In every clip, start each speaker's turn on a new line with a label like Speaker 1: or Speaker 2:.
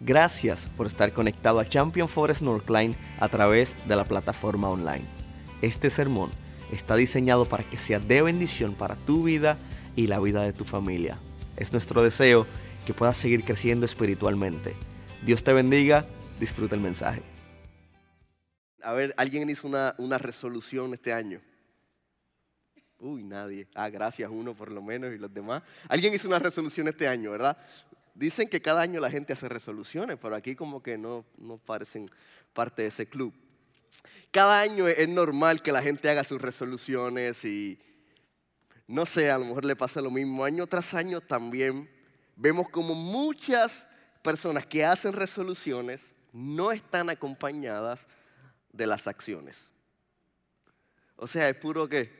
Speaker 1: Gracias por estar conectado a Champion Forest Northline a través de la plataforma online. Este sermón está diseñado para que sea de bendición para tu vida y la vida de tu familia. Es nuestro deseo que puedas seguir creciendo espiritualmente. Dios te bendiga, disfruta el mensaje.
Speaker 2: A ver, ¿alguien hizo una, una resolución este año? Uy, nadie. Ah, gracias, uno por lo menos y los demás. Alguien hizo una resolución este año, ¿verdad? Dicen que cada año la gente hace resoluciones, pero aquí como que no, no parecen parte de ese club. Cada año es normal que la gente haga sus resoluciones y no sé, a lo mejor le pasa lo mismo. Año tras año también vemos como muchas personas que hacen resoluciones no están acompañadas de las acciones. O sea, es puro que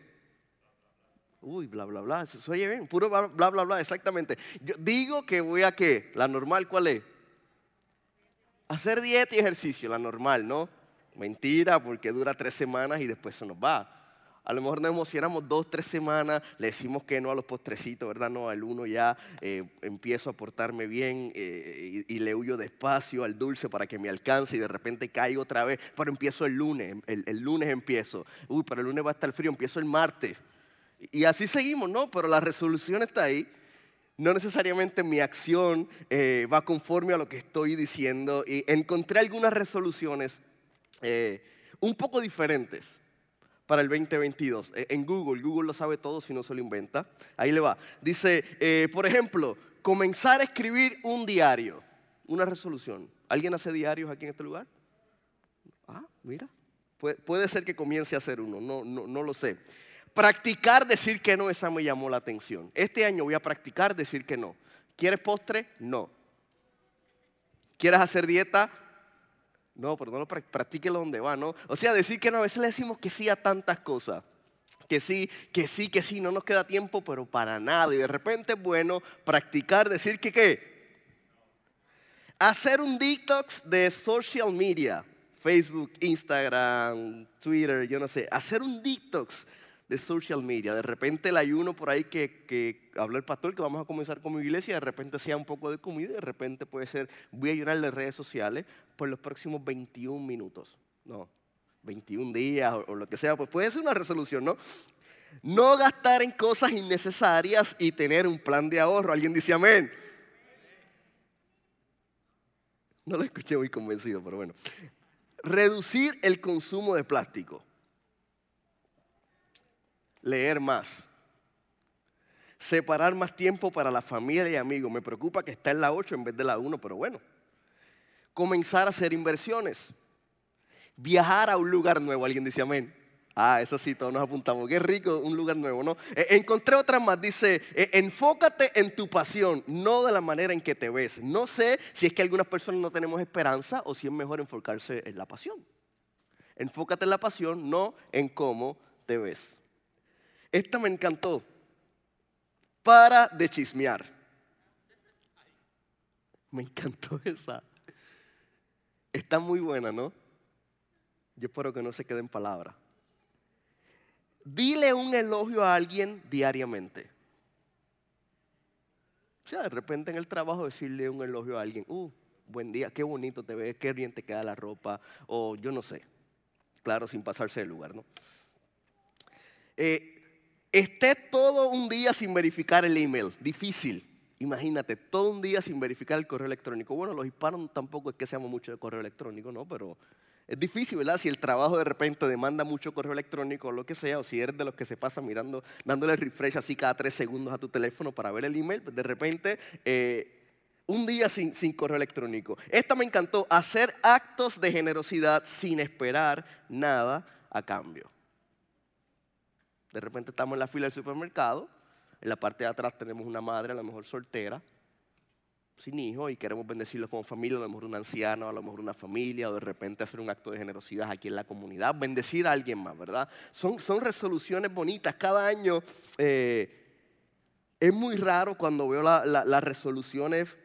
Speaker 2: Uy, bla, bla, bla. ¿Se oye bien? Puro bla, bla, bla, bla, exactamente. Yo digo que voy a qué? La normal, ¿cuál es? Hacer dieta y ejercicio, la normal, ¿no? Mentira, porque dura tres semanas y después se nos va. A lo mejor nos emocionamos dos, tres semanas, le decimos que no a los postrecitos, ¿verdad? No, al uno ya eh, empiezo a portarme bien eh, y, le huyo despacio al dulce para que me alcance y de repente caigo otra vez, pero empiezo el lunes, el, el lunes empiezo. Uy, pero el lunes va a estar frío, empiezo el martes. Y así seguimos, ¿no? Pero la resolución está ahí. No necesariamente mi acción eh, va conforme a lo que estoy diciendo. Y encontré algunas resoluciones eh, un poco diferentes para el 2022. E, en Google, Google lo sabe todo si no se lo inventa. Ahí le va. Dice, eh, por ejemplo, comenzar a escribir un diario. Una resolución. ¿Alguien hace diarios aquí en este lugar? Ah, mira. puede ser que comience a hacer uno, no, no, no lo sé. Practicar decir que no, esa me llamó la atención. Este año voy a practicar decir que no. ¿Quieres postre? No. ¿Quieres hacer dieta? No, pero no lo practíquelo donde va, ¿no? O sea, decir que no, a veces le decimos que sí a tantas cosas. Que sí, que sí, que sí, no nos queda tiempo, pero para nada. Y de repente bueno practicar, decir que qué. Hacer un detox de social media. Facebook, Instagram, Twitter, yo no sé. Hacer un detox de social media. De repente el ayuno por ahí que, que habló el pastor, que vamos a comenzar con mi iglesia, de repente sea un poco de comida, de repente puede ser, voy a ayunar de redes sociales por los próximos 21 minutos. No, 21 días o, lo que sea, pues puede ser una resolución, ¿no? No gastar en cosas innecesarias y tener un plan de ahorro. ¿Alguien dice amén? No lo escuché muy convencido, pero bueno. Reducir el consumo de plástico leer más. Separar más tiempo para la familia y amigos. Me preocupa que está en la 8 en vez de la 1, pero bueno. Comenzar a hacer inversiones. Viajar a un lugar nuevo. Alguien dice amén. Ah, eso sí, todos nos apuntamos. Qué rico, un lugar nuevo, ¿no? E, encontré otra más. Dice, e, enfócate en tu pasión, no de la manera en que te ves. No sé si es que algunas personas no tenemos esperanza o si es mejor enfocarse en la pasión. Enfócate en la pasión, no en cómo te ves. Esta me encantó. Para de chismear. Me encantó esa. Está muy buena, ¿no? Yo espero que no se quede en palabra. Dile un elogio a alguien diariamente. O sea, de repente en el trabajo decirle un elogio a alguien. Uh, buen día, qué bonito te ves, qué bien te queda la ropa. O yo no sé. Claro, sin pasarse del lugar, ¿no? Eh, Esté todo un día sin verificar el email. Difícil. Imagínate, todo un día sin verificar el correo electrónico. Bueno, los hispanos tampoco es que seamos mucho de correo electrónico, ¿no? Pero es difícil, ¿verdad? Si el trabajo de repente demanda mucho correo electrónico o lo que sea, o si eres de los que se pasa mirando, dándole refresh así cada tres segundos a tu teléfono para ver el email, pues de repente eh, un día sin, sin correo electrónico. Esta me encantó, hacer actos de generosidad sin esperar nada a cambio. De repente estamos en la fila del supermercado, en la parte de atrás tenemos una madre, a lo mejor soltera, sin hijo, y queremos bendecirlos como familia, a lo mejor un anciano, a lo mejor una familia, o de repente hacer un acto de generosidad aquí en la comunidad, bendecir a alguien más, ¿verdad? Son, son resoluciones bonitas. Cada año eh, es muy raro cuando veo las resoluciones,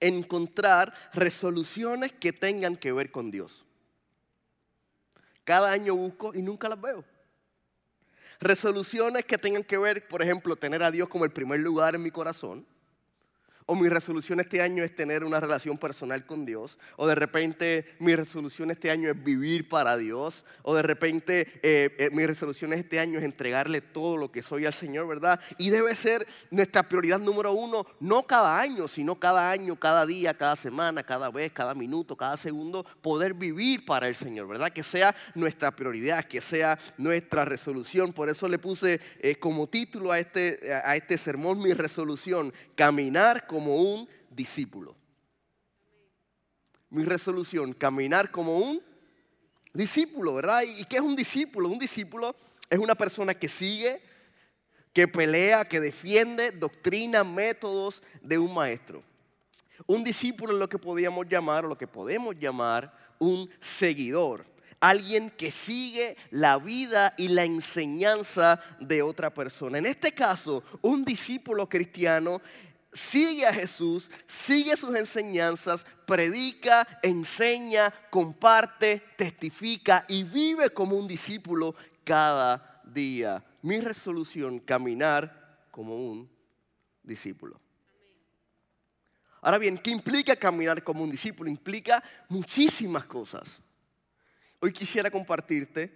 Speaker 2: encontrar resoluciones que tengan que ver con Dios. Cada año busco y nunca las veo. Resoluciones que tengan que ver, por ejemplo, tener a Dios como el primer lugar en mi corazón. O mi resolución este año es tener una relación personal con Dios, o de repente mi resolución este año es vivir para Dios, o de repente eh, eh, mi resolución este año es entregarle todo lo que soy al Señor, ¿verdad? Y debe ser nuestra prioridad número uno, no cada año, sino cada año, cada día, cada semana, cada vez, cada minuto, cada segundo, poder vivir para el Señor, ¿verdad? Que sea nuestra prioridad, que sea nuestra resolución. Por eso le puse eh, como título a este, a este sermón mi resolución, caminar con como un discípulo. Mi resolución, caminar como un discípulo, ¿verdad? ¿Y qué es un discípulo? Un discípulo es una persona que sigue, que pelea, que defiende doctrina, métodos de un maestro. Un discípulo es lo que podíamos llamar, o lo que podemos llamar, un seguidor. Alguien que sigue la vida y la enseñanza de otra persona. En este caso, un discípulo cristiano sigue a Jesús, sigue sus enseñanzas, predica, enseña, comparte, testifica y vive como un discípulo cada día. Mi resolución, caminar como un discípulo. Ahora bien, ¿qué implica caminar como un discípulo? Implica muchísimas cosas. Hoy quisiera compartirte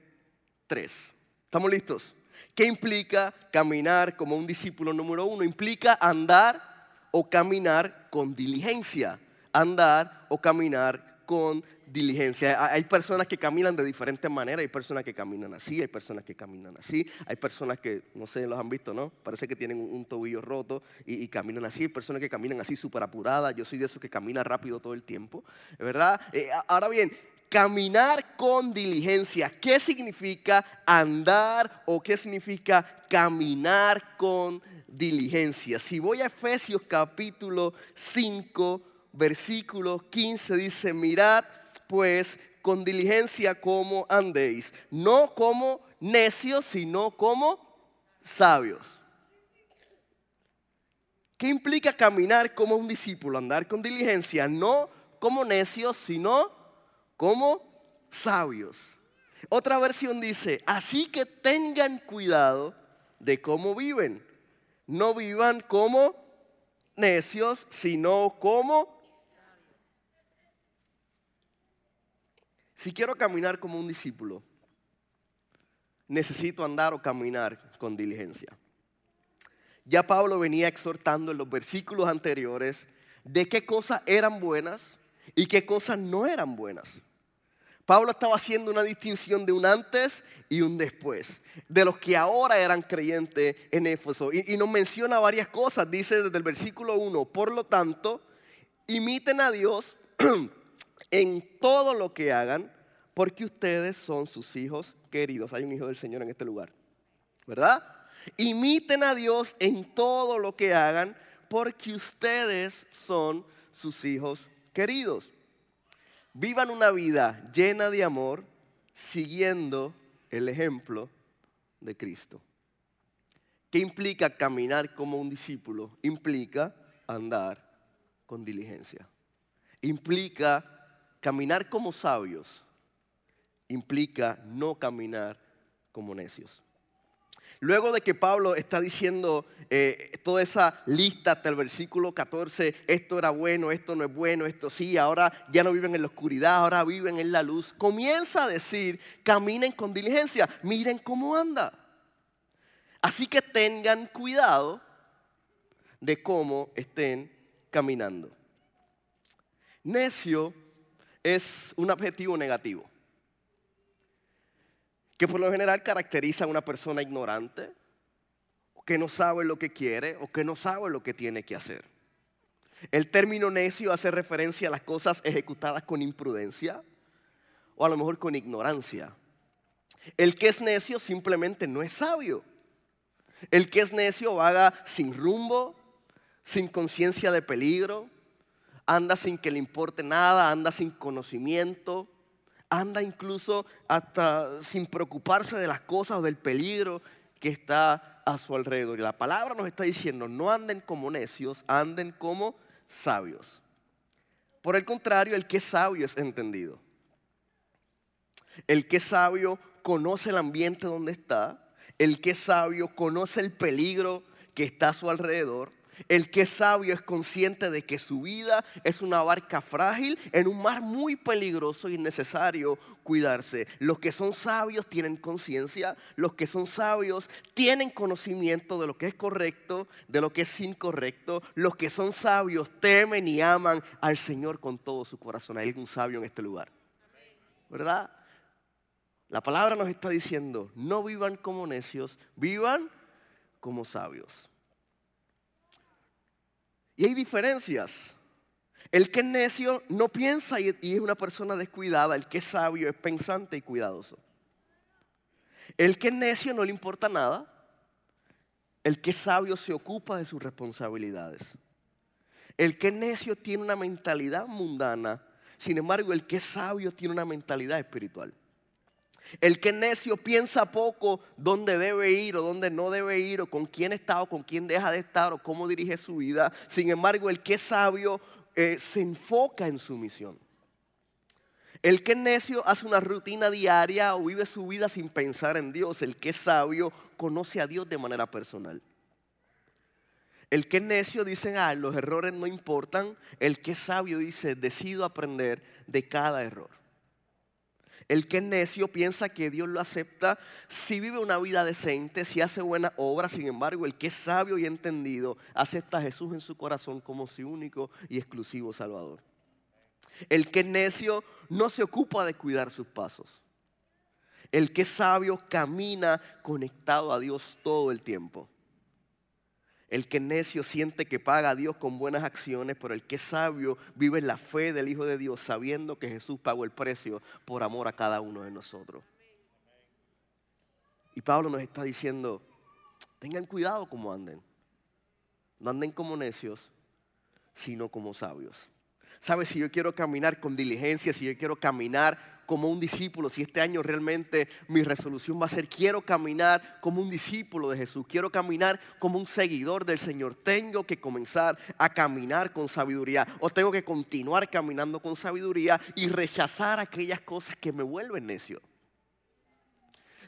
Speaker 2: tres. ¿Estamos listos? ¿Qué implica caminar como un discípulo número uno? Implica andar o caminar con diligencia. Andar o caminar con diligencia. Hay personas que caminan de diferentes maneras, hay personas que caminan así, hay personas que caminan así, hay personas que, no sé, los han visto, ¿no? Parece que tienen un tobillo roto y, caminan así, hay personas que caminan así súper apuradas, yo soy de esos que camina rápido todo el tiempo, ¿verdad? Eh, ahora bien, caminar con diligencia, ¿qué significa andar o qué significa caminar con diligencia. Si voy a Efesios capítulo 5, versículo 15, dice, mirad pues con diligencia como andéis, no como necios, sino como sabios. ¿Qué implica caminar como un discípulo? Andar con diligencia, no como necios, sino como sabios. Otra versión dice, así que tengan cuidado de cómo viven no vivan como necios, sino como... Si quiero caminar como un discípulo, necesito andar o caminar con diligencia. Ya Pablo venía exhortando en los versículos anteriores de qué cosas eran buenas y qué cosas no eran buenas. Pablo estaba haciendo una distinción de un antes y un después, de los que ahora eran creyentes en Éfeso. Y, nos menciona varias cosas, dice desde el versículo 1, por lo tanto, imiten a Dios en todo lo que hagan, porque ustedes son sus hijos queridos. Hay un hijo del Señor en este lugar, ¿verdad? Imiten a Dios en todo lo que hagan, porque ustedes son sus hijos queridos. Vivan una vida llena de amor, siguiendo el ejemplo de Cristo. ¿Qué implica caminar como un discípulo? Implica andar con diligencia. Implica caminar como sabios. Implica no caminar como necios. Luego de que Pablo está diciendo eh, toda esa lista hasta el versículo 14, esto era bueno, esto no es bueno, esto sí, ahora ya no viven en la oscuridad, ahora viven en la luz, comienza a decir, caminen con diligencia, miren cómo anda. Así que tengan cuidado de cómo estén caminando. Necio es un adjetivo negativo que por lo general caracteriza a una persona ignorante, que no sabe lo que quiere o que no sabe lo que tiene que hacer. El término necio hace referencia a las cosas ejecutadas con imprudencia o a lo mejor con ignorancia. El que es necio simplemente no es sabio. El que es necio vaga sin rumbo, sin conciencia de peligro, anda sin que le importe nada, anda sin conocimiento, anda incluso hasta sin preocuparse de las cosas o del peligro que está a su alrededor. Y la palabra nos está diciendo, no anden como necios, anden como sabios. Por el contrario, el que es sabio es entendido. El que es sabio conoce el ambiente donde está. El que es sabio conoce el peligro que está a su alrededor. El que es sabio es consciente de que su vida es una barca frágil en un mar muy peligroso y necesario cuidarse. Los que son sabios tienen conciencia, los que son sabios tienen conocimiento de lo que es correcto, de lo que es incorrecto. Los que son sabios temen y aman al Señor con todo su corazón. Hay algún sabio en este lugar. ¿Verdad? La palabra nos está diciendo, no vivan como necios, vivan como sabios. Y hay diferencias. El que es necio no piensa y es una persona descuidada. El que es sabio es pensante y cuidadoso. El que es necio no le importa nada. El que es sabio se ocupa de sus responsabilidades. El que es necio tiene una mentalidad mundana. Sin embargo, el que es sabio tiene una mentalidad espiritual. El que necio piensa poco dónde debe ir o dónde no debe ir o con quién está o con quién deja de estar o cómo dirige su vida. Sin embargo, el que es sabio eh, se enfoca en su misión. El que es necio hace una rutina diaria o vive su vida sin pensar en Dios. El que es sabio conoce a Dios de manera personal. El que es necio dice, ah, los errores no importan. El que es sabio dice, decido aprender de cada error. El que es necio piensa que Dios lo acepta si vive una vida decente, si hace buena obra. Sin embargo, el que es sabio y entendido acepta a Jesús en su corazón como su único y exclusivo Salvador. El que es necio no se ocupa de cuidar sus pasos. El que es sabio camina conectado a Dios todo el tiempo. El que necio siente que paga a Dios con buenas acciones, pero el que sabio vive en la fe del Hijo de Dios, sabiendo que Jesús pagó el precio por amor a cada uno de nosotros. Y Pablo nos está diciendo, tengan cuidado como anden. No anden como necios, sino como sabios. ¿Sabes? Si yo quiero caminar con diligencia, si yo quiero caminar como un discípulo, si este año realmente mi resolución va a ser, quiero caminar como un discípulo de Jesús, quiero caminar como un seguidor del Señor, tengo que comenzar a caminar con sabiduría o tengo que continuar caminando con sabiduría y rechazar aquellas cosas que me vuelven necio.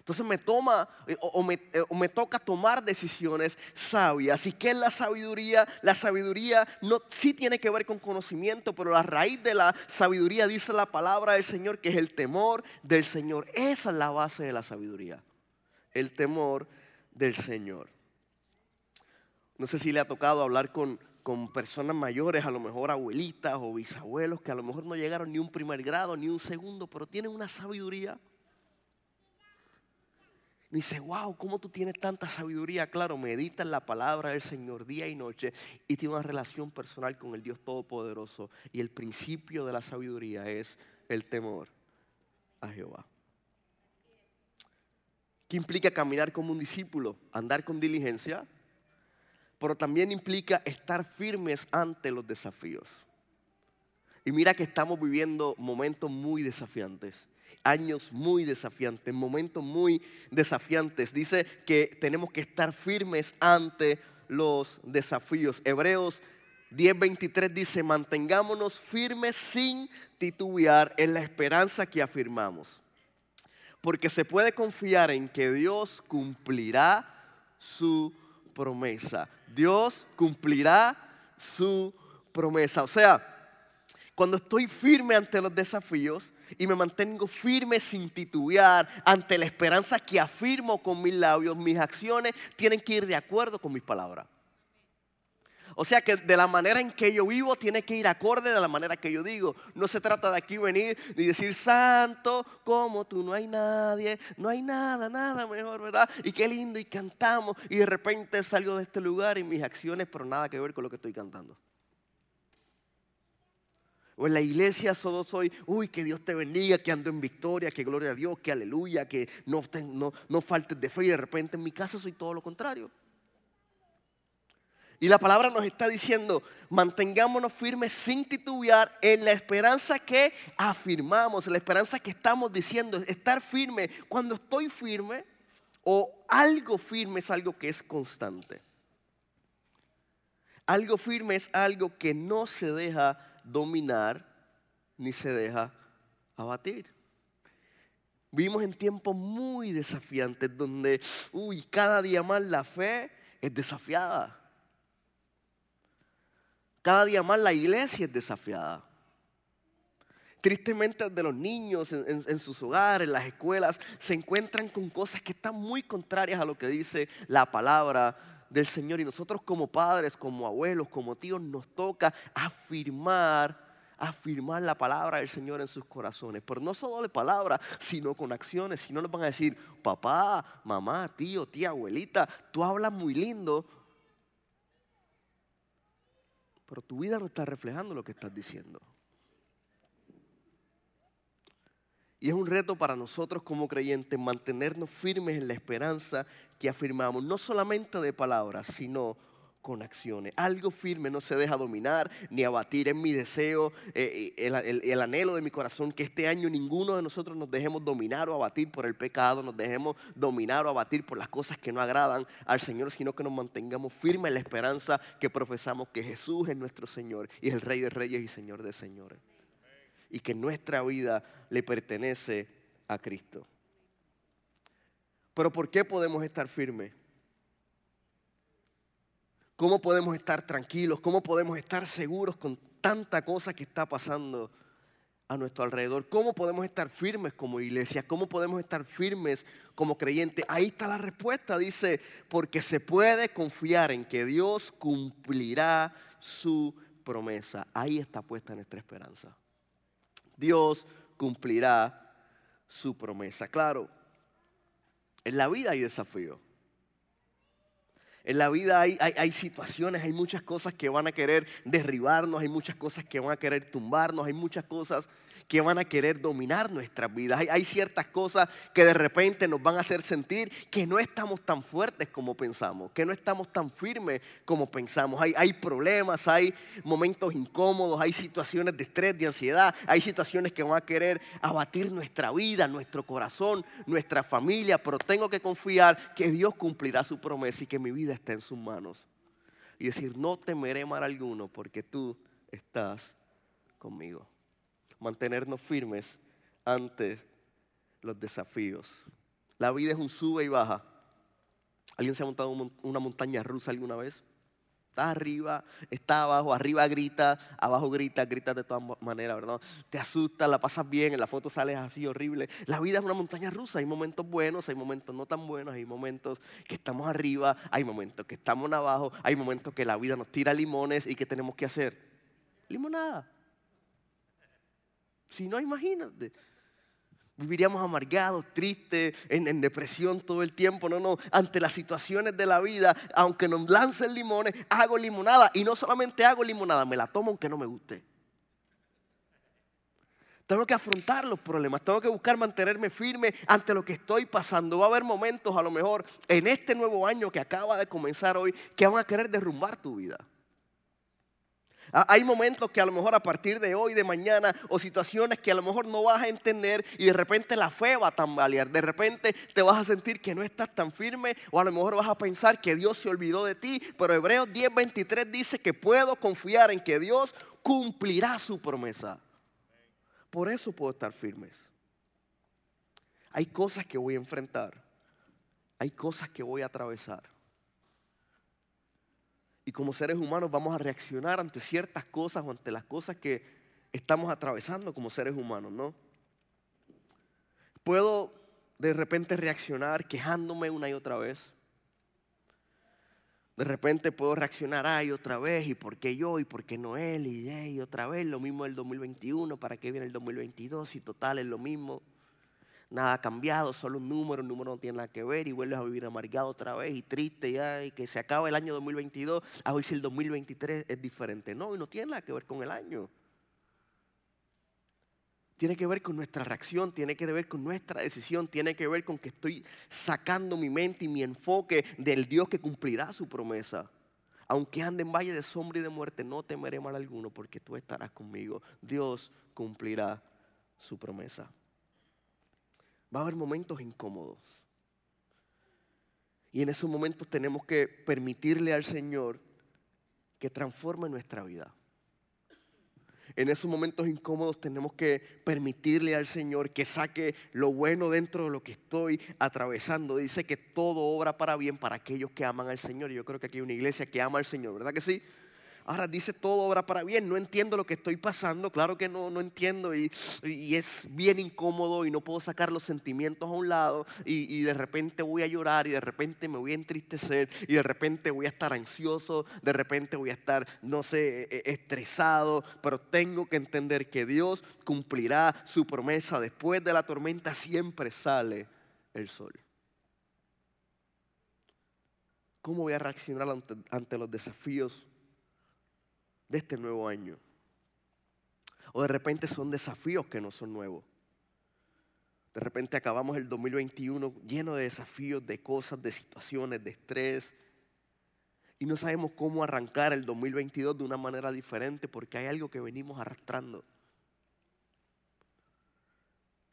Speaker 2: Entonces me toma eh, eh, o, me, toca tomar decisiones sabias. ¿Y qué es la sabiduría? La sabiduría no, sí tiene que ver con conocimiento, pero la raíz de la sabiduría dice la palabra del Señor, que es el temor del Señor. Esa es la base de la sabiduría. El temor del Señor. No sé si le ha tocado hablar con, con personas mayores, a lo mejor abuelitas o bisabuelos, que a lo mejor no llegaron ni un primer grado, ni un segundo, pero tienen una sabiduría dice, wow, ¿cómo tú tienes tanta sabiduría? Claro, medita en la palabra del Señor día y noche y tiene una relación personal con el Dios Todopoderoso. Y el principio de la sabiduría es el temor a Jehová. ¿Qué implica caminar como un discípulo? Andar con diligencia, pero también implica estar firmes ante los desafíos. Y mira que estamos viviendo momentos muy desafiantes años muy desafiantes, momentos muy desafiantes. Dice que tenemos que estar firmes ante los desafíos. Hebreos 10:23 dice, mantengámonos firmes sin titubear en la esperanza que afirmamos. Porque se puede confiar en que Dios cumplirá su promesa. Dios cumplirá su promesa. O sea, cuando estoy firme ante los desafíos, y me mantengo firme sin titubear ante la esperanza que afirmo con mis labios, mis acciones tienen que ir de acuerdo con mis palabras. O sea que de la manera en que yo vivo tiene que ir acorde de la manera que yo digo. No se trata de aquí venir y decir, santo, como tú, no hay nadie, no hay nada, nada mejor, ¿verdad? Y qué lindo, y cantamos, y de repente salgo de este lugar y mis acciones, pero nada que ver con lo que estoy cantando. O en la iglesia solo soy, uy, que Dios te bendiga, que ando en victoria, que gloria a Dios, que aleluya, que no, no, faltes de fe y de repente en mi casa soy todo lo contrario. Y la palabra nos está diciendo, mantengámonos firmes sin titubear en la esperanza que afirmamos, en la esperanza que estamos diciendo, estar firme. Cuando estoy firme o algo firme es algo que es constante. Algo firme es algo que no se deja dominar ni se deja abatir. Vivimos en tiempos muy desafiantes donde, uy, cada día más la fe es desafiada. Cada día más la iglesia es desafiada. Tristemente de los niños en, sus hogares, en las escuelas, se encuentran con cosas que están muy contrarias a lo que dice la palabra del Señor. Y nosotros como padres, como abuelos, como tíos, nos toca afirmar, afirmar la palabra del Señor en sus corazones. Pero no solo de palabra, sino con acciones. Si no les van a decir, papá, mamá, tío, tía, abuelita, tú hablas muy lindo, pero tu vida no está reflejando lo que estás diciendo. Y es un reto para nosotros como creyentes mantenernos firmes en la esperanza que afirmamos, no solamente de palabras, sino con acciones. Algo firme no se deja dominar ni abatir. Es mi deseo, eh, el, el, anhelo de mi corazón que este año ninguno de nosotros nos dejemos dominar o abatir por el pecado, nos dejemos dominar o abatir por las cosas que no agradan al Señor, sino que nos mantengamos firmes en la esperanza que profesamos que Jesús es nuestro Señor y es el Rey de Reyes y Señor de Señores y que nuestra vida le pertenece a Cristo. Pero ¿por qué podemos estar firmes? ¿Cómo podemos estar tranquilos? ¿Cómo podemos estar seguros con tanta cosa que está pasando a nuestro alrededor? ¿Cómo podemos estar firmes como iglesia? ¿Cómo podemos estar firmes como creyentes? Ahí está la respuesta. Dice, porque se puede confiar en que Dios cumplirá su promesa. Ahí está puesta nuestra esperanza. Dios cumplirá su promesa. Claro, en la vida hay desafíos. En la vida hay, hay, situaciones, hay muchas cosas que van a querer derribarnos, hay muchas cosas que van a querer tumbarnos, hay muchas cosas que van a querer dominar nuestras vidas. Hay, ciertas cosas que de repente nos van a hacer sentir que no estamos tan fuertes como pensamos, que no estamos tan firmes como pensamos. Hay, problemas, hay momentos incómodos, hay situaciones de estrés, de ansiedad, hay situaciones que van a querer abatir nuestra vida, nuestro corazón, nuestra familia, pero tengo que confiar que Dios cumplirá su promesa y que mi vida está en sus manos. Y decir, no temeré mal alguno porque tú estás conmigo mantenernos firmes ante los desafíos. La vida es un sube y baja. ¿Alguien se ha montado una montaña rusa alguna vez? Está arriba, está abajo, arriba grita, abajo grita, grita de todas maneras, ¿verdad? Te asusta, la pasas bien, en la foto sales así horrible. La vida es una montaña rusa, hay momentos buenos, hay momentos no tan buenos, hay momentos que estamos arriba, hay momentos que estamos abajo, hay momentos que la vida nos tira limones y que tenemos que hacer limonada. Si no, imagínate. Viviríamos amargados, tristes, en, depresión todo el tiempo. No, no. Ante las situaciones de la vida, aunque nos lancen limones, hago limonada. Y no solamente hago limonada, me la tomo aunque no me guste. Tengo que afrontar los problemas, tengo que buscar mantenerme firme ante lo que estoy pasando. Va a haber momentos, a lo mejor, en este nuevo año que acaba de comenzar hoy, que van a querer derrumbar tu vida. Ah, hay momentos que a lo mejor a partir de hoy, de mañana, o situaciones que a lo mejor no vas a entender y de repente la fe va a tambalear. De repente te vas a sentir que no estás tan firme o a lo mejor vas a pensar que Dios se olvidó de ti. Pero Hebreos 10:23 dice que puedo confiar en que Dios cumplirá su promesa. Por eso puedo estar firme. Hay cosas que voy a enfrentar. Hay cosas que voy a atravesar. Y como seres humanos vamos a reaccionar ante ciertas cosas o ante las cosas que estamos atravesando como seres humanos, ¿no? Puedo de repente reaccionar quejándome una y otra vez. De repente puedo reaccionar, ay, otra vez, y por qué yo, y por qué no él, y, y otra vez, lo mismo el 2021, ¿para qué viene el 2022? Y total es lo mismo nada ha cambiado, solo un número, un número no tiene nada que ver y vuelves a vivir amargado otra vez y triste ya y que se acaba el año 2022, a ver si el 2023 es diferente. No, y no tiene nada que ver con el año. Tiene que ver con nuestra reacción, tiene que ver con nuestra decisión, tiene que ver con que estoy sacando mi mente y mi enfoque del Dios que cumplirá su promesa. Aunque ande en valle de sombra y de muerte, no temeré mal alguno porque tú estarás conmigo. Dios cumplirá su promesa. Va a haber momentos incómodos. Y en esos momentos tenemos que permitirle al Señor que transforme nuestra vida. En esos momentos incómodos tenemos que permitirle al Señor que saque lo bueno dentro de lo que estoy atravesando. Dice que todo obra para bien para aquellos que aman al Señor. Y yo creo que aquí hay una iglesia que ama al Señor, ¿verdad que sí? Ahora dice todo obra para bien. No entiendo lo que estoy pasando. Claro que no, no entiendo. Y, y es bien incómodo y no puedo sacar los sentimientos a un lado. Y, y, de repente voy a llorar y de repente me voy a entristecer. Y de repente voy a estar ansioso. De repente voy a estar, no sé, e, estresado. Pero tengo que entender que Dios cumplirá su promesa. Después de la tormenta siempre sale el sol. ¿Cómo voy a reaccionar ante los desafíos? De este nuevo año. O de repente son desafíos que no son nuevos. De repente acabamos el 2021 lleno de desafíos, de cosas, de situaciones, de estrés. Y no sabemos cómo arrancar el 2022 de una manera diferente porque hay algo que venimos arrastrando.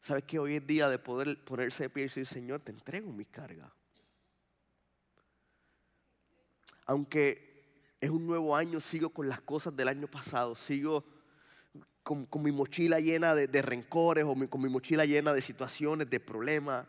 Speaker 2: ¿Sabes que hoy es día de poder ponerse de pie y decir, Señor, te entrego mi carga? Aunque es un nuevo año, sigo con las cosas del año pasado, sigo con, mi mochila llena de, rencores o con mi mochila llena de situaciones, de problemas.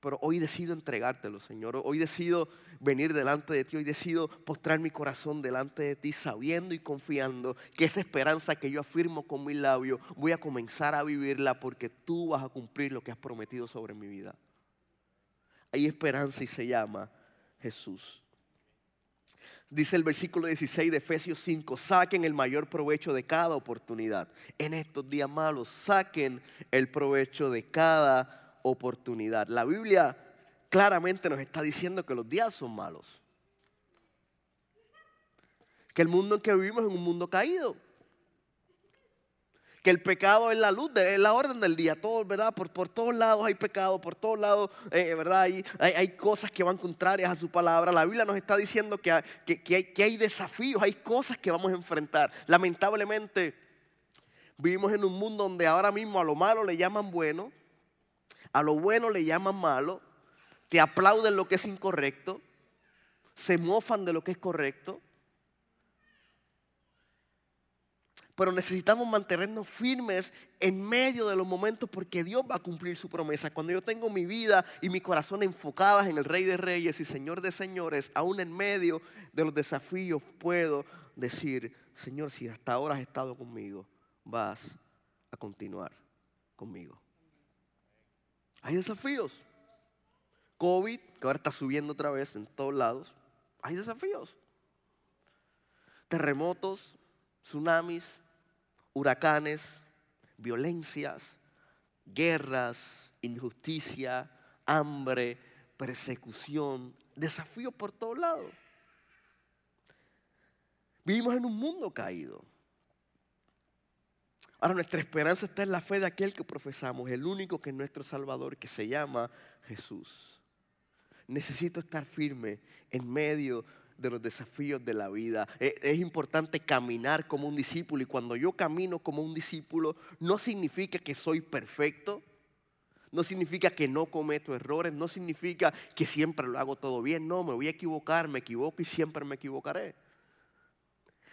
Speaker 2: Pero hoy decido entregártelo, Señor. Hoy decido venir delante de ti. Hoy decido postrar mi corazón delante de ti, sabiendo y confiando que esa esperanza que yo afirmo con mi labio, voy a comenzar a vivirla porque tú vas a cumplir lo que has prometido sobre mi vida. Hay esperanza y se llama Jesús. Dice el versículo 16 de Efesios 5, saquen el mayor provecho de cada oportunidad. En estos días malos, saquen el provecho de cada oportunidad. La Biblia claramente nos está diciendo que los días son malos. Que el mundo en que vivimos es un mundo caído que el pecado es la luz, es la orden del día, todo, ¿verdad? Por, por todos lados hay pecado, por todos lados, eh, ¿verdad? Hay, hay, cosas que van contrarias a su palabra. La Biblia nos está diciendo que, que, hay, que hay desafíos, hay cosas que vamos a enfrentar. Lamentablemente, vivimos en un mundo donde ahora mismo a lo malo le llaman bueno, a lo bueno le llaman malo, te aplauden lo que es incorrecto, se mofan de lo que es correcto. Pero necesitamos mantenernos firmes en medio de los momentos porque Dios va a cumplir su promesa. Cuando yo tengo mi vida y mi corazón enfocadas en el Rey de Reyes y Señor de Señores, aún en medio de los desafíos puedo decir, Señor, si hasta ahora has estado conmigo, vas a continuar conmigo. Hay desafíos. COVID, que ahora está subiendo otra vez en todos lados. Hay desafíos. Terremotos, tsunamis, huracanes, violencias, guerras, injusticia, hambre, persecución, desafíos por todos lados. Vivimos en un mundo caído. Ahora nuestra esperanza está en la fe de aquel que profesamos, el único que es nuestro Salvador, que se llama Jesús. Necesito estar firme en medio de los desafíos de la vida. E, es, importante caminar como un discípulo y cuando yo camino como un discípulo no significa que soy perfecto, no significa que no cometo errores, no significa que siempre lo hago todo bien, no, me voy a equivocar, me equivoco y siempre me equivocaré.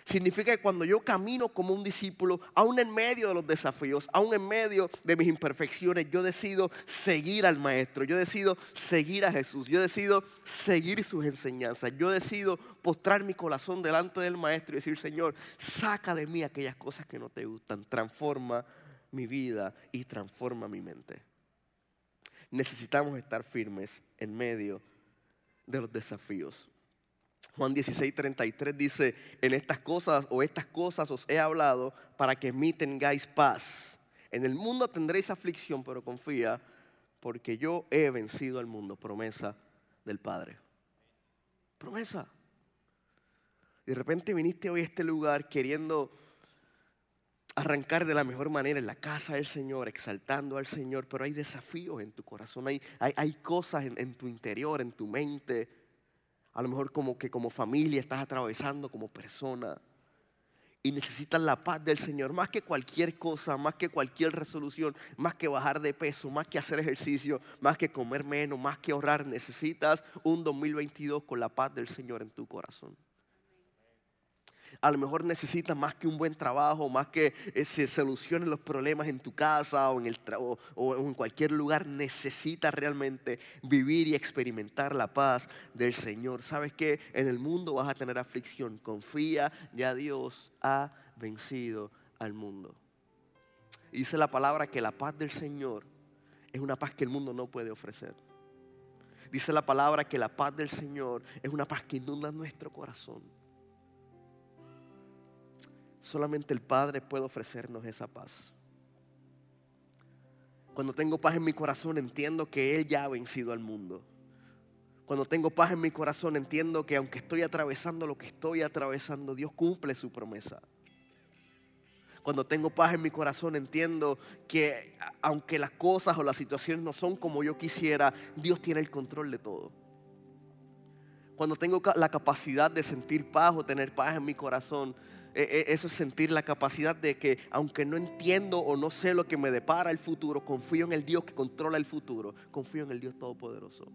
Speaker 2: Significa que cuando yo camino como un discípulo, aún en medio de los desafíos, aún en medio de mis imperfecciones, yo decido seguir al Maestro, yo decido seguir a Jesús, yo decido seguir sus enseñanzas, yo decido postrar mi corazón delante del Maestro y decir, Señor, saca de mí aquellas cosas que no te gustan, transforma mi vida y transforma mi mente. Necesitamos estar firmes en medio de los desafíos. Juan 16, 33 dice, en estas cosas o estas cosas os he hablado para que me tengáis paz. En el mundo tendréis aflicción, pero confía, porque yo he vencido al mundo. Promesa del Padre. Promesa. De repente viniste hoy a este lugar queriendo arrancar de la mejor manera en la casa del Señor, exaltando al Señor, pero hay desafíos en tu corazón, hay, hay, cosas en, en tu interior, en tu mente a lo mejor como que como familia estás atravesando como persona y necesitas la paz del Señor, más que cualquier cosa, más que cualquier resolución, más que bajar de peso, más que hacer ejercicio, más que comer menos, más que ahorrar, necesitas un 2022 con la paz del Señor en tu corazón. A lo mejor necesitas más que un buen trabajo, más que eh, se solucionen los problemas en tu casa o en, el o, o en cualquier lugar. Necesitas realmente vivir y experimentar la paz del Señor. ¿Sabes que En el mundo vas a tener aflicción. Confía, ya Dios ha vencido al mundo. dice la palabra que la paz del Señor es una paz que el mundo no puede ofrecer. Dice la palabra que la paz del Señor es una paz que inunda nuestro corazón. Solamente el Padre puede ofrecernos esa paz. Cuando tengo paz en mi corazón entiendo que Él ya ha vencido al mundo. Cuando tengo paz en mi corazón entiendo que aunque estoy atravesando lo que estoy atravesando, Dios cumple su promesa. Cuando tengo paz en mi corazón entiendo que aunque las cosas o las situaciones no son como yo quisiera, Dios tiene el control de todo. Cuando tengo la capacidad de sentir paz o tener paz en mi corazón, eso es sentir la capacidad de que aunque no entiendo o no sé lo que me depara el futuro, confío en el Dios que controla el futuro, confío en el Dios Todopoderoso.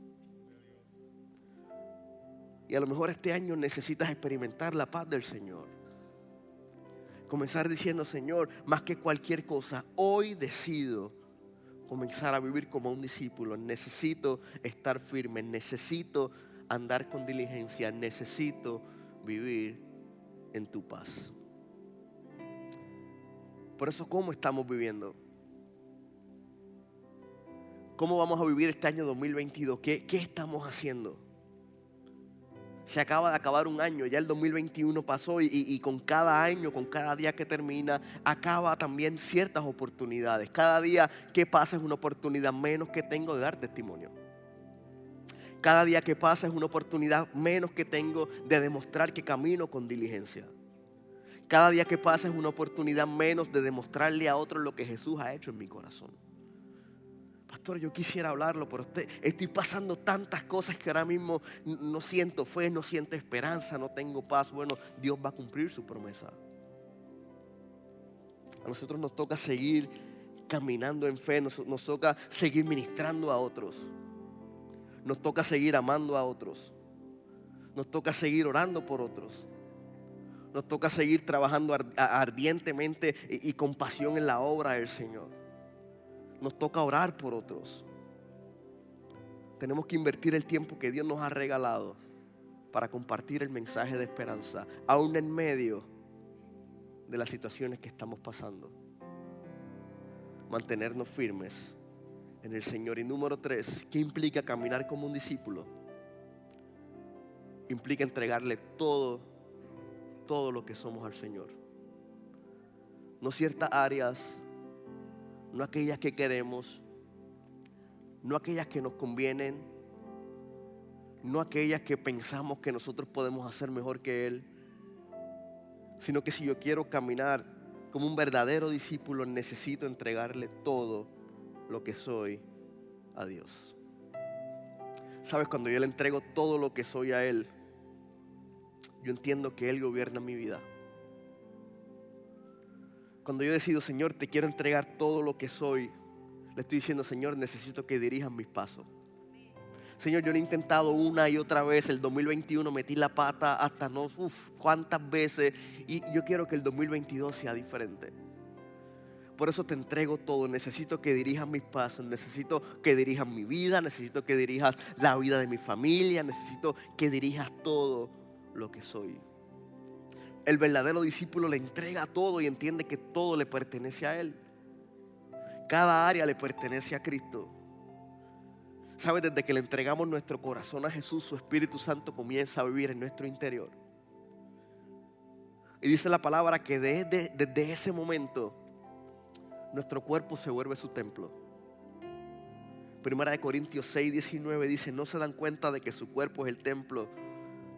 Speaker 2: Y a lo mejor este año necesitas experimentar la paz del Señor. Comenzar diciendo, Señor, más que cualquier cosa, hoy decido comenzar a vivir como un discípulo. Necesito estar firme, necesito andar con diligencia, necesito vivir en tu paz. Por eso, ¿cómo estamos viviendo? ¿Cómo vamos a vivir este año 2022? ¿Qué, qué estamos haciendo? Se acaba de acabar un año, ya el 2021 pasó y, y, con cada año, con cada día que termina, acaba también ciertas oportunidades. Cada día que pasa es una oportunidad menos que tengo de dar testimonio. Cada día que pasa es una oportunidad menos que tengo de demostrar que camino con diligencia. Cada día que pasa es una oportunidad menos de demostrarle a otros lo que Jesús ha hecho en mi corazón. Pastor, yo quisiera hablarlo, pero estoy pasando tantas cosas que ahora mismo no siento fe, no siento esperanza, no tengo paz. Bueno, Dios va a cumplir su promesa. A nosotros nos toca seguir caminando en fe, nos, nos toca seguir ministrando a otros. Nos toca seguir amando a otros. Nos toca seguir orando por otros. Nos toca seguir trabajando ardientemente y con pasión en la obra del Señor. Nos toca orar por otros. Tenemos que invertir el tiempo que Dios nos ha regalado para compartir el mensaje de esperanza, aún en medio de las situaciones que estamos pasando. Mantenernos firmes en el Señor. Y número tres, ¿qué implica caminar como un discípulo? Implica entregarle todo, todo lo que somos al Señor. No ciertas áreas, no aquellas que queremos, no aquellas que nos convienen, no aquellas que pensamos que nosotros podemos hacer mejor que Él, sino que si yo quiero caminar como un verdadero discípulo, necesito entregarle todo lo que soy a Dios. Sabes, cuando yo le entrego todo lo que soy a Él, yo entiendo que Él gobierna mi vida. Cuando yo decido, Señor, te quiero entregar todo lo que soy, le estoy diciendo, Señor, necesito que dirijas mis pasos. Señor, yo lo he intentado una y otra vez. El 2021 metí la pata hasta no, uff, cuántas veces. Y yo quiero que el 2022 sea diferente. Por eso te entrego todo. Necesito que dirijas mis pasos. Necesito que dirijas mi vida. Necesito que dirijas la vida de mi familia. Necesito que dirijas todo lo que soy. El verdadero discípulo le entrega todo y entiende que todo le pertenece a Él. Cada área le pertenece a Cristo. ¿Sabes? Desde que le entregamos nuestro corazón a Jesús, su Espíritu Santo comienza a vivir en nuestro interior. Y dice la palabra que desde, ese momento nuestro cuerpo se vuelve su templo. Primera de Corintios 6, 19 dice, no se dan cuenta de que su cuerpo es el templo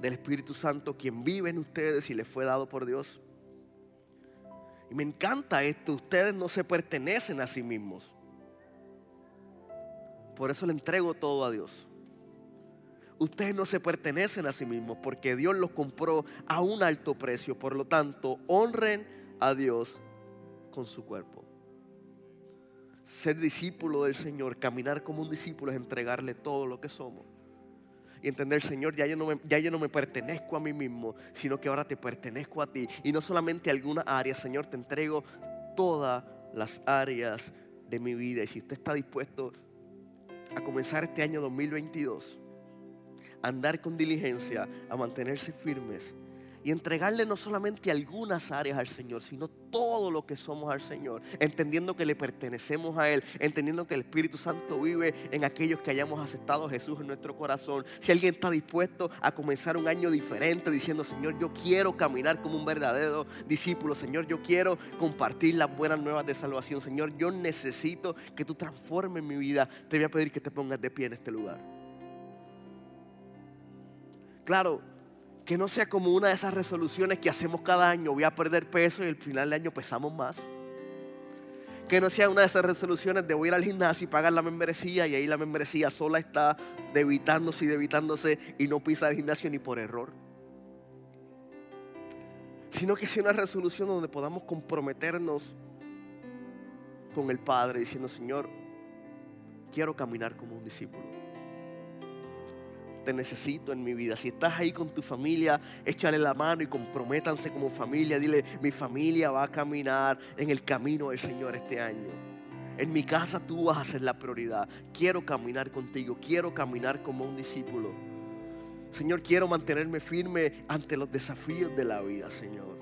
Speaker 2: del Espíritu Santo, quien vive en ustedes y les fue dado por Dios. Y me encanta esto, ustedes no se pertenecen a sí mismos. Por eso le entrego todo a Dios. Ustedes no se pertenecen a sí mismos porque Dios los compró a un alto precio. Por lo tanto, honren a Dios con su cuerpo ser discípulo del Señor, caminar como un discípulo es entregarle todo lo que somos. y entender, Señor, ya yo, no me, ya yo no me pertenezco a mí mismo, sino que ahora te pertenezco a ti. Y no solamente a algunas áreas, Señor, te entrego todas las áreas de mi vida. Y si usted está dispuesto a comenzar este año 2022, a andar con diligencia, a mantenerse firmes, y entregarle no solamente algunas áreas al Señor, sino todo lo que somos al Señor, entendiendo que le pertenecemos a Él, entendiendo que el Espíritu Santo vive en aquellos que hayamos aceptado a Jesús en nuestro corazón. Si alguien está dispuesto a comenzar un año diferente diciendo, Señor, yo quiero caminar como un verdadero discípulo, Señor, yo quiero compartir las buenas nuevas de salvación, Señor, yo necesito que tú transformes mi vida, te voy a pedir que te pongas de pie en este lugar. Claro, que no sea como una de esas resoluciones que hacemos cada año, voy a perder peso y al final del año pesamos más. Que no sea una de esas resoluciones de voy a ir al gimnasio y pagar la membresía y ahí la membresía sola está debitándose y debitándose y no pisa el gimnasio ni por error. Sino que sea una resolución donde podamos comprometernos con el Padre diciendo, Señor, quiero caminar como un discípulo te necesito en mi vida. Si estás ahí con tu familia, échale la mano y comprométanse como familia. Dile, mi familia va a caminar en el camino del Señor este año. En mi casa tú vas a ser la prioridad. Quiero caminar contigo, quiero caminar como un discípulo. Señor, quiero mantenerme firme ante los desafíos de la vida, Señor.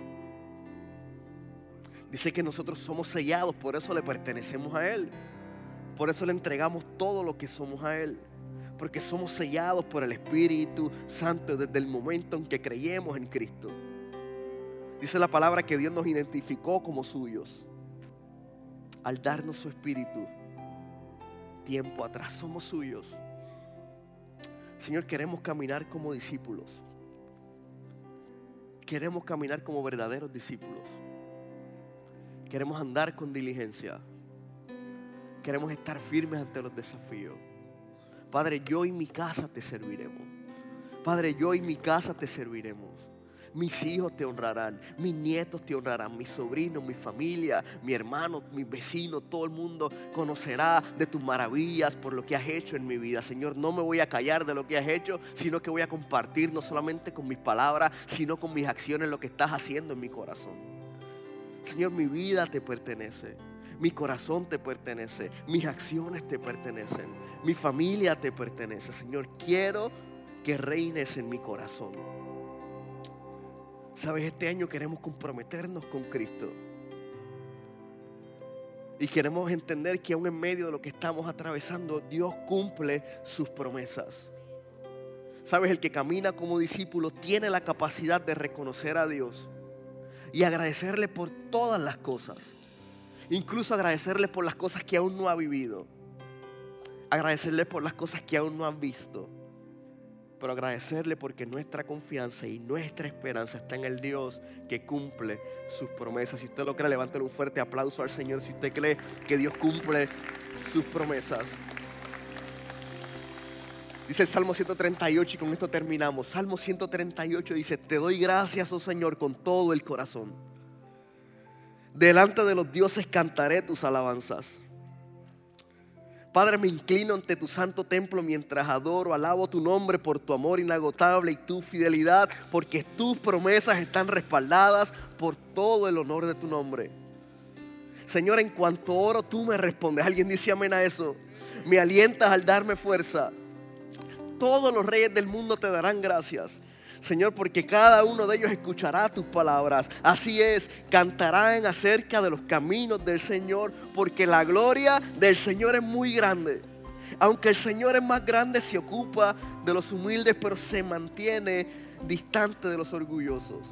Speaker 2: Dice que nosotros somos sellados, por eso le pertenecemos a Él. Por eso le entregamos todo lo que somos a Él porque somos sellados por el Espíritu Santo desde el momento en que creemos en Cristo. Dice la palabra que Dios nos identificó como suyos al darnos su Espíritu. Tiempo atrás somos suyos. Señor, queremos caminar como discípulos. Queremos caminar como verdaderos discípulos. Queremos andar con diligencia. Queremos estar firmes ante los desafíos. Padre, yo y mi casa te serviremos. Padre, yo y mi casa te serviremos. Mis hijos te honrarán, mis nietos te honrarán, mis sobrinos, mi familia, mi hermano, mis vecinos, todo el mundo conocerá de tus maravillas por lo que has hecho en mi vida. Señor, no me voy a callar de lo que has hecho, sino que voy a compartir no solamente con mis palabras, sino con mis acciones lo que estás haciendo en mi corazón. Señor, mi vida te pertenece. Mi corazón te pertenece, mis acciones te pertenecen, mi familia te pertenece. Señor, quiero que reines en mi corazón. Sabes, este año queremos comprometernos con Cristo. Y queremos entender que aún en medio de lo que estamos atravesando, Dios cumple sus promesas. Sabes, el que camina como discípulo tiene la capacidad de reconocer a Dios y agradecerle por todas las cosas. Incluso agradecerle por las cosas que aún no ha vivido. Agradecerle por las cosas que aún no han visto. Pero agradecerle porque nuestra confianza y nuestra esperanza está en el Dios que cumple sus promesas. Si usted lo cree, levántele un fuerte aplauso al Señor. Si usted cree que Dios cumple sus promesas. Dice el Salmo 138 y con esto terminamos. Salmo 138 dice, te doy gracias, oh Señor, con todo el corazón Delante de los dioses cantaré tus alabanzas. Padre, me inclino ante tu santo templo mientras adoro, alabo tu nombre por tu amor inagotable y tu fidelidad, porque tus promesas están respaldadas por todo el honor de tu nombre. Señor, en cuanto oro, tú me respondes. Alguien dice amén a eso. Me alientas al darme fuerza. Todos los reyes del mundo te darán gracias. Señor, porque cada uno de ellos escuchará tus palabras. Así es, cantarán acerca de los caminos del Señor, porque la gloria del Señor es muy grande. Aunque el Señor es más grande, se ocupa de los humildes, pero se mantiene distante de los orgullosos.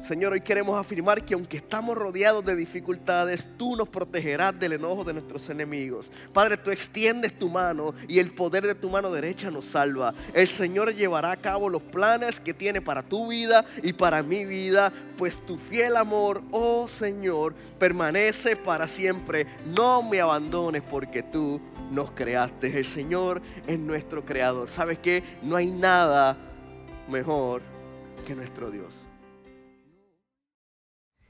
Speaker 2: Señor, hoy queremos afirmar que aunque estamos rodeados de dificultades, tú nos protegerás del enojo de nuestros enemigos. Padre, tú extiendes tu mano y el poder de tu mano derecha nos salva. El Señor llevará a cabo los planes que tiene para tu vida y para mi vida, pues tu fiel amor, oh Señor, permanece para siempre. No me abandones porque tú nos creaste. El Señor es nuestro creador. ¿Sabes qué? No hay nada mejor que nuestro Dios.